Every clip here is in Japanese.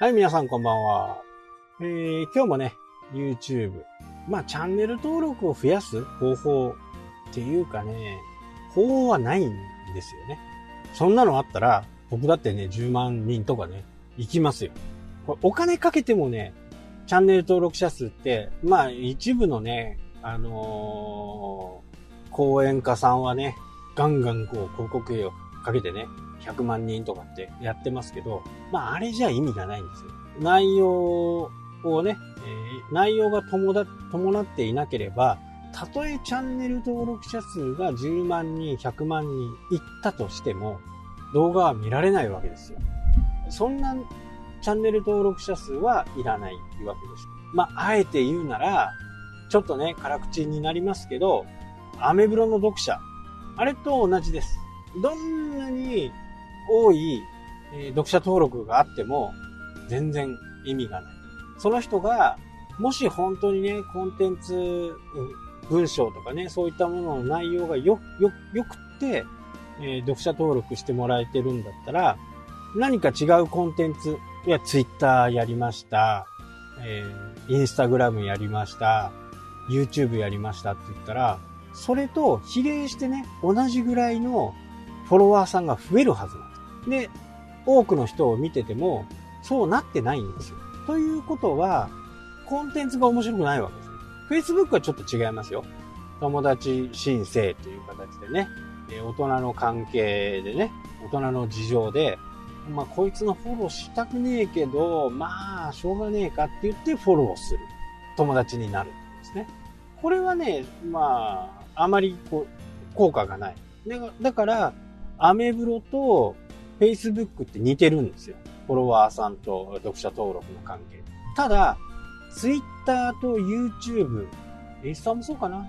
はい、皆さんこんばんは。えー、今日もね、YouTube。まあ、チャンネル登録を増やす方法っていうかね、方法はないんですよね。そんなのあったら、僕だってね、10万人とかね、行きますよ。これお金かけてもね、チャンネル登録者数って、まあ、一部のね、あのー、講演家さんはね、ガンガンこう、広告費をかけてね、100万人とかってやってますけど、まああれじゃ意味がないんですよ。内容をね、えー、内容が伴っていなければ、たとえチャンネル登録者数が10万人、100万人いったとしても、動画は見られないわけですよ。そんなチャンネル登録者数はいらないわけです。まあ、あえて言うなら、ちょっとね、辛口になりますけど、アメブロの読者、あれと同じです。どんなに多い、え、読者登録があっても、全然意味がない。その人が、もし本当にね、コンテンツ、文章とかね、そういったものの内容がよ、よ、よくって、えー、読者登録してもらえてるんだったら、何か違うコンテンツ、いや、ツイッターやりました、えー、インスタグラムやりました、YouTube やりましたって言ったら、それと比例してね、同じぐらいのフォロワーさんが増えるはずなんです。で、多くの人を見てても、そうなってないんですよ。ということは、コンテンツが面白くないわけです。Facebook はちょっと違いますよ。友達申請という形でね、大人の関係でね、大人の事情で、まあ、こいつのフォローしたくねえけど、まあ、しょうがねえかって言ってフォローする。友達になるんですね。これはね、まあ、あまりこう、効果がない。だから、アメブロと Facebook って似てるんですよ。フォロワーさんと読者登録の関係。ただ、Twitter と YouTube、インスタもそうかな。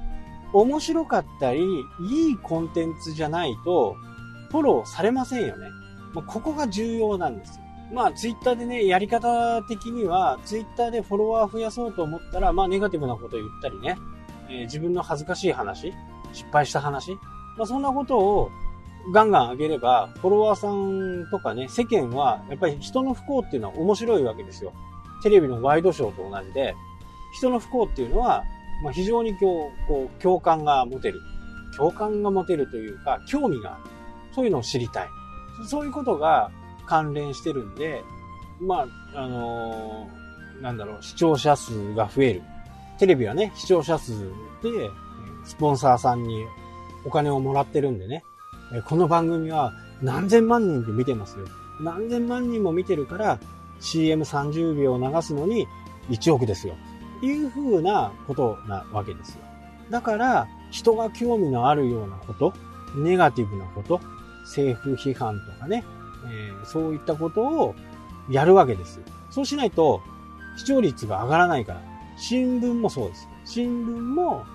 面白かったり、いいコンテンツじゃないと、フォローされませんよね。まあ、ここが重要なんですよ。まあ、ツイッターでね、やり方的には、ツイッターでフォロワー増やそうと思ったら、まあ、ネガティブなこと言ったりね、えー、自分の恥ずかしい話、失敗した話、まあ、そんなことをガンガン上げれば、フォロワーさんとかね、世間は、やっぱり人の不幸っていうのは面白いわけですよ。テレビのワイドショーと同じで、人の不幸っていうのは、まあ、非常にこう、こう、共感が持てる。共感が持てるというか、興味がある。そういうのを知りたい。そういうことが関連してるんで、まあ、あのー、なんだろう、視聴者数が増える。テレビはね、視聴者数で、スポンサーさんにお金をもらってるんでね、この番組は何千万人で見てますよ。何千万人も見てるから CM30 秒流すのに1億ですよ。いう風なことなわけですよ。だから人が興味のあるようなこと、ネガティブなこと、政府批判とかね、えー、そういったことをやるわけです。そうしないと視聴率が上がらないから。新聞もそうです。新聞も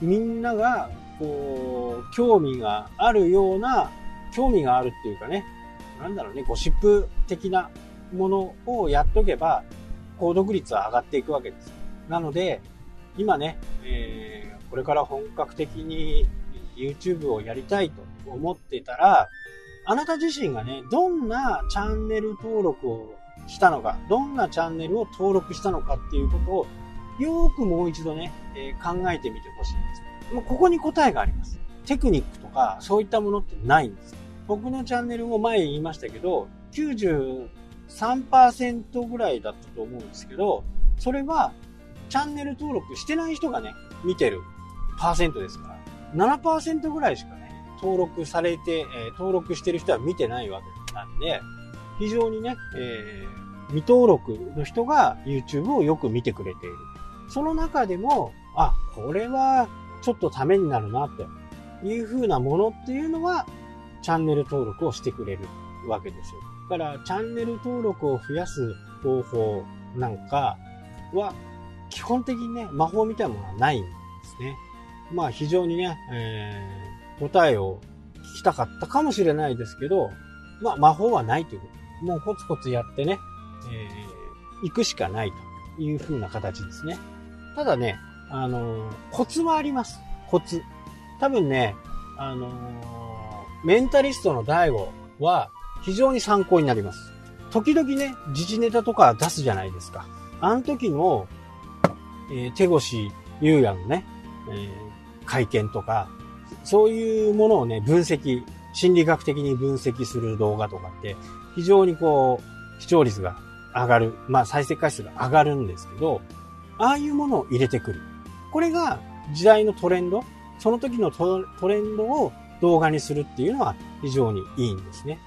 みんながこう、興味があるような、興味があるっていうかね、なんだろうね、ゴシップ的なものをやっとけば、購読率は上がっていくわけです。なので、今ね、えー、これから本格的に YouTube をやりたいと思ってたら、あなた自身がね、どんなチャンネル登録をしたのか、どんなチャンネルを登録したのかっていうことを、よーくもう一度ね、えー、考えてみてほしいんです。もうここに答えがあります。テクニックとか、そういったものってないんです。僕のチャンネルも前言いましたけど、93%ぐらいだったと思うんですけど、それは、チャンネル登録してない人がね、見てるパーセントですから、7%ぐらいしかね、登録されて、えー、登録してる人は見てないわけなんで、非常にね、えー、未登録の人が YouTube をよく見てくれている。その中でも、あ、これはちょっとためになるなっていう風なものっていうのは、チャンネル登録をしてくれるわけですよ。だから、チャンネル登録を増やす方法なんかは、基本的にね、魔法みたいなものはないんですね。まあ、非常にね、えー、答えを聞きたかったかもしれないですけど、まあ、魔法はないということ。もうコツコツやってね、えー、行くしかないという風な形ですね。ただね、あの、コツはあります。コツ。多分ね、あのメンタリストの DAIGO は非常に参考になります。時々ね、時事ネタとか出すじゃないですか。あの時の、えー、手越優也のね、えー、会見とか、そういうものをね、分析、心理学的に分析する動画とかって、非常にこう、視聴率が上がる。まあ再生回数が上がるんですけど、ああいうものを入れてくる。これが時代のトレンド、その時のトレンドを動画にするっていうのは非常にいいんですね。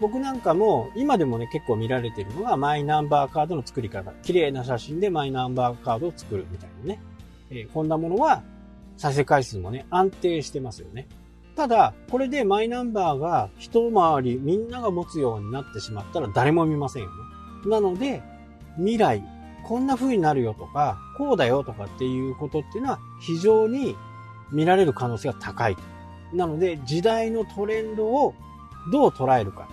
僕なんかも今でもね結構見られてるのはマイナンバーカードの作り方。綺麗な写真でマイナンバーカードを作るみたいなね。えー、こんなものは再生回数もね安定してますよね。ただ、これでマイナンバーが一回りみんなが持つようになってしまったら誰も見ませんよね。なので、未来、こんな風になるよとか、こうだよとかっていうことっていうのは非常に見られる可能性が高い。なので、時代のトレンドをどう捉えるか。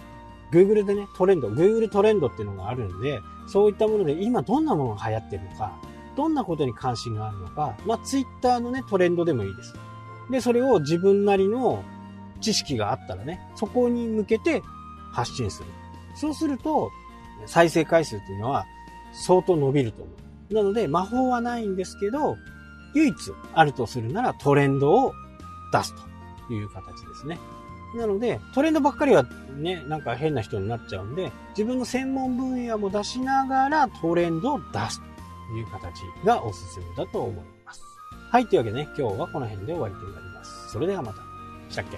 Google でね、トレンド、Google トレンドっていうのがあるんで、そういったもので今どんなものが流行ってるのか、どんなことに関心があるのか、まあ Twitter のね、トレンドでもいいです。で、それを自分なりの知識があったらね、そこに向けて発信する。そうすると、再生回数っていうのは相当伸びると思う。なので、魔法はないんですけど、唯一あるとするならトレンドを出すという形ですね。なので、トレンドばっかりはね、なんか変な人になっちゃうんで、自分の専門分野も出しながらトレンドを出すという形がおすすめだと思います。はい、というわけでね、今日はこの辺で終わりとなります。それではまた。したっけ？